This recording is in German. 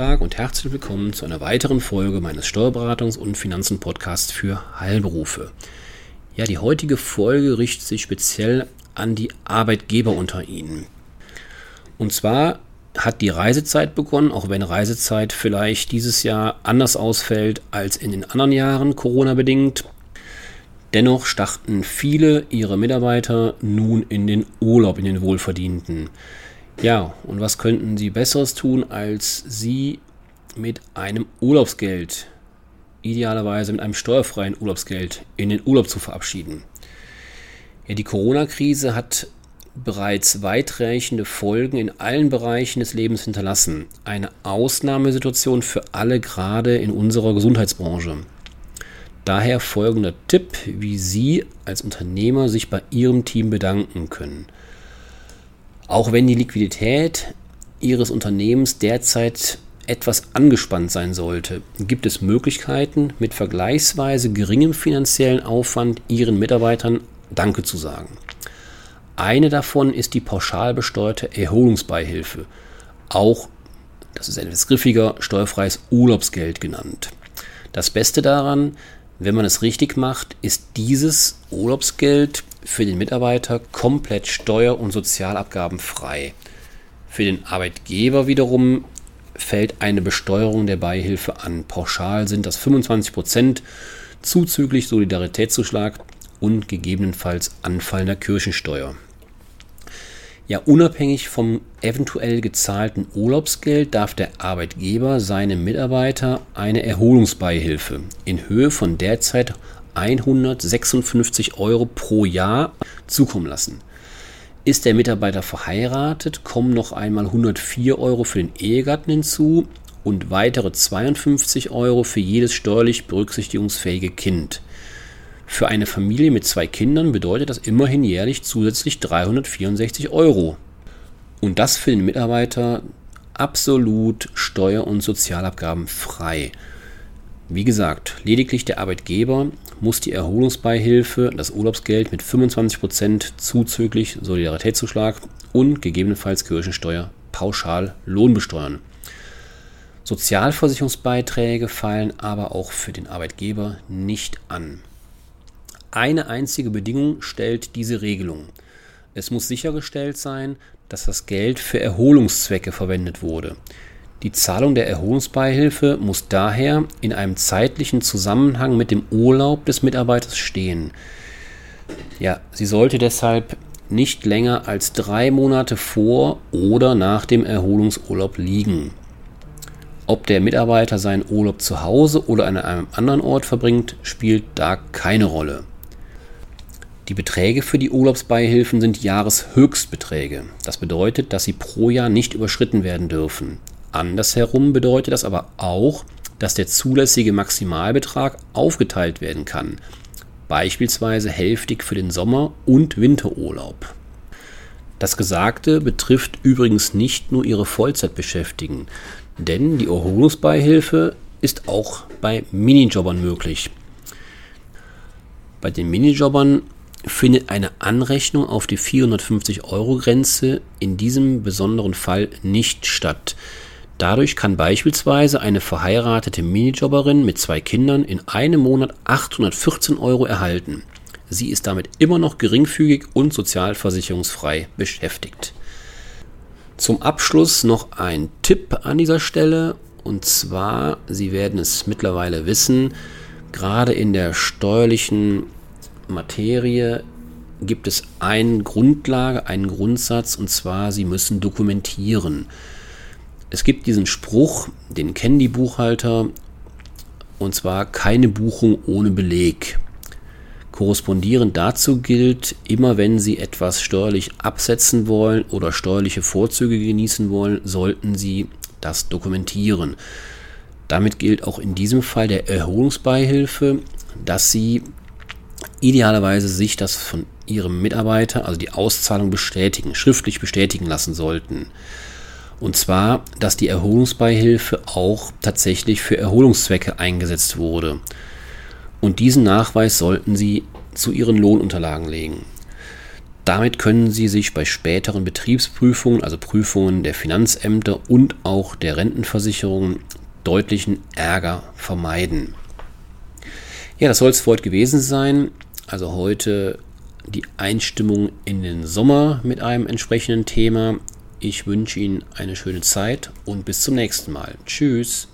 Tag und herzlich willkommen zu einer weiteren Folge meines Steuerberatungs- und Finanzen-Podcasts für Heilberufe. Ja, die heutige Folge richtet sich speziell an die Arbeitgeber unter Ihnen. Und zwar hat die Reisezeit begonnen, auch wenn Reisezeit vielleicht dieses Jahr anders ausfällt als in den anderen Jahren Corona bedingt. Dennoch starten viele ihrer Mitarbeiter nun in den Urlaub, in den Wohlverdienten. Ja, und was könnten sie Besseres tun, als sie mit einem Urlaubsgeld, idealerweise mit einem steuerfreien Urlaubsgeld, in den Urlaub zu verabschieden? Ja, die Corona-Krise hat bereits weitreichende Folgen in allen Bereichen des Lebens hinterlassen. Eine Ausnahmesituation für alle, gerade in unserer Gesundheitsbranche. Daher folgender Tipp, wie Sie als Unternehmer sich bei Ihrem Team bedanken können. Auch wenn die Liquidität Ihres Unternehmens derzeit etwas angespannt sein sollte, gibt es Möglichkeiten, mit vergleichsweise geringem finanziellen Aufwand Ihren Mitarbeitern Danke zu sagen. Eine davon ist die pauschal besteuerte Erholungsbeihilfe, auch, das ist etwas griffiger, steuerfreies Urlaubsgeld genannt. Das Beste daran, wenn man es richtig macht, ist dieses Urlaubsgeld für den Mitarbeiter komplett steuer- und sozialabgabenfrei. Für den Arbeitgeber wiederum fällt eine Besteuerung der Beihilfe an. Pauschal sind das 25 Prozent zuzüglich Solidaritätszuschlag und gegebenenfalls anfallender Kirchensteuer. Ja, unabhängig vom eventuell gezahlten Urlaubsgeld darf der Arbeitgeber seinem Mitarbeiter eine Erholungsbeihilfe in Höhe von derzeit 156 Euro pro Jahr zukommen lassen. Ist der Mitarbeiter verheiratet, kommen noch einmal 104 Euro für den Ehegatten hinzu und weitere 52 Euro für jedes steuerlich berücksichtigungsfähige Kind. Für eine Familie mit zwei Kindern bedeutet das immerhin jährlich zusätzlich 364 Euro. Und das für den Mitarbeiter absolut steuer- und Sozialabgaben frei. Wie gesagt, lediglich der Arbeitgeber muss die Erholungsbeihilfe, das Urlaubsgeld mit 25% zuzüglich Solidaritätszuschlag und gegebenenfalls Kirchensteuer pauschal lohnbesteuern. Sozialversicherungsbeiträge fallen aber auch für den Arbeitgeber nicht an. Eine einzige Bedingung stellt diese Regelung. Es muss sichergestellt sein, dass das Geld für Erholungszwecke verwendet wurde. Die Zahlung der Erholungsbeihilfe muss daher in einem zeitlichen Zusammenhang mit dem Urlaub des Mitarbeiters stehen. Ja, sie sollte deshalb nicht länger als drei Monate vor oder nach dem Erholungsurlaub liegen. Ob der Mitarbeiter seinen Urlaub zu Hause oder an einem anderen Ort verbringt, spielt da keine Rolle. Die Beträge für die Urlaubsbeihilfen sind Jahreshöchstbeträge. Das bedeutet, dass sie pro Jahr nicht überschritten werden dürfen. Andersherum bedeutet das aber auch, dass der zulässige Maximalbetrag aufgeteilt werden kann, beispielsweise hälftig für den Sommer- und Winterurlaub. Das Gesagte betrifft übrigens nicht nur ihre Vollzeitbeschäftigten, denn die Erholungsbeihilfe ist auch bei Minijobbern möglich. Bei den Minijobbern findet eine Anrechnung auf die 450-Euro-Grenze in diesem besonderen Fall nicht statt. Dadurch kann beispielsweise eine verheiratete Minijobberin mit zwei Kindern in einem Monat 814 Euro erhalten. Sie ist damit immer noch geringfügig und sozialversicherungsfrei beschäftigt. Zum Abschluss noch ein Tipp an dieser Stelle und zwar, Sie werden es mittlerweile wissen, gerade in der steuerlichen Materie gibt es eine Grundlage, einen Grundsatz und zwar, Sie müssen dokumentieren. Es gibt diesen Spruch, den kennen die Buchhalter, und zwar keine Buchung ohne Beleg. Korrespondierend dazu gilt, immer wenn Sie etwas steuerlich absetzen wollen oder steuerliche Vorzüge genießen wollen, sollten Sie das dokumentieren. Damit gilt auch in diesem Fall der Erholungsbeihilfe, dass Sie idealerweise sich das von Ihrem Mitarbeiter, also die Auszahlung bestätigen, schriftlich bestätigen lassen sollten. Und zwar, dass die Erholungsbeihilfe auch tatsächlich für Erholungszwecke eingesetzt wurde. Und diesen Nachweis sollten Sie zu Ihren Lohnunterlagen legen. damit können Sie sich bei späteren Betriebsprüfungen, also Prüfungen der Finanzämter und auch der Rentenversicherung, deutlichen Ärger vermeiden. Ja, das soll es für heute gewesen sein. Also heute die Einstimmung in den Sommer mit einem entsprechenden Thema. Ich wünsche Ihnen eine schöne Zeit und bis zum nächsten Mal. Tschüss.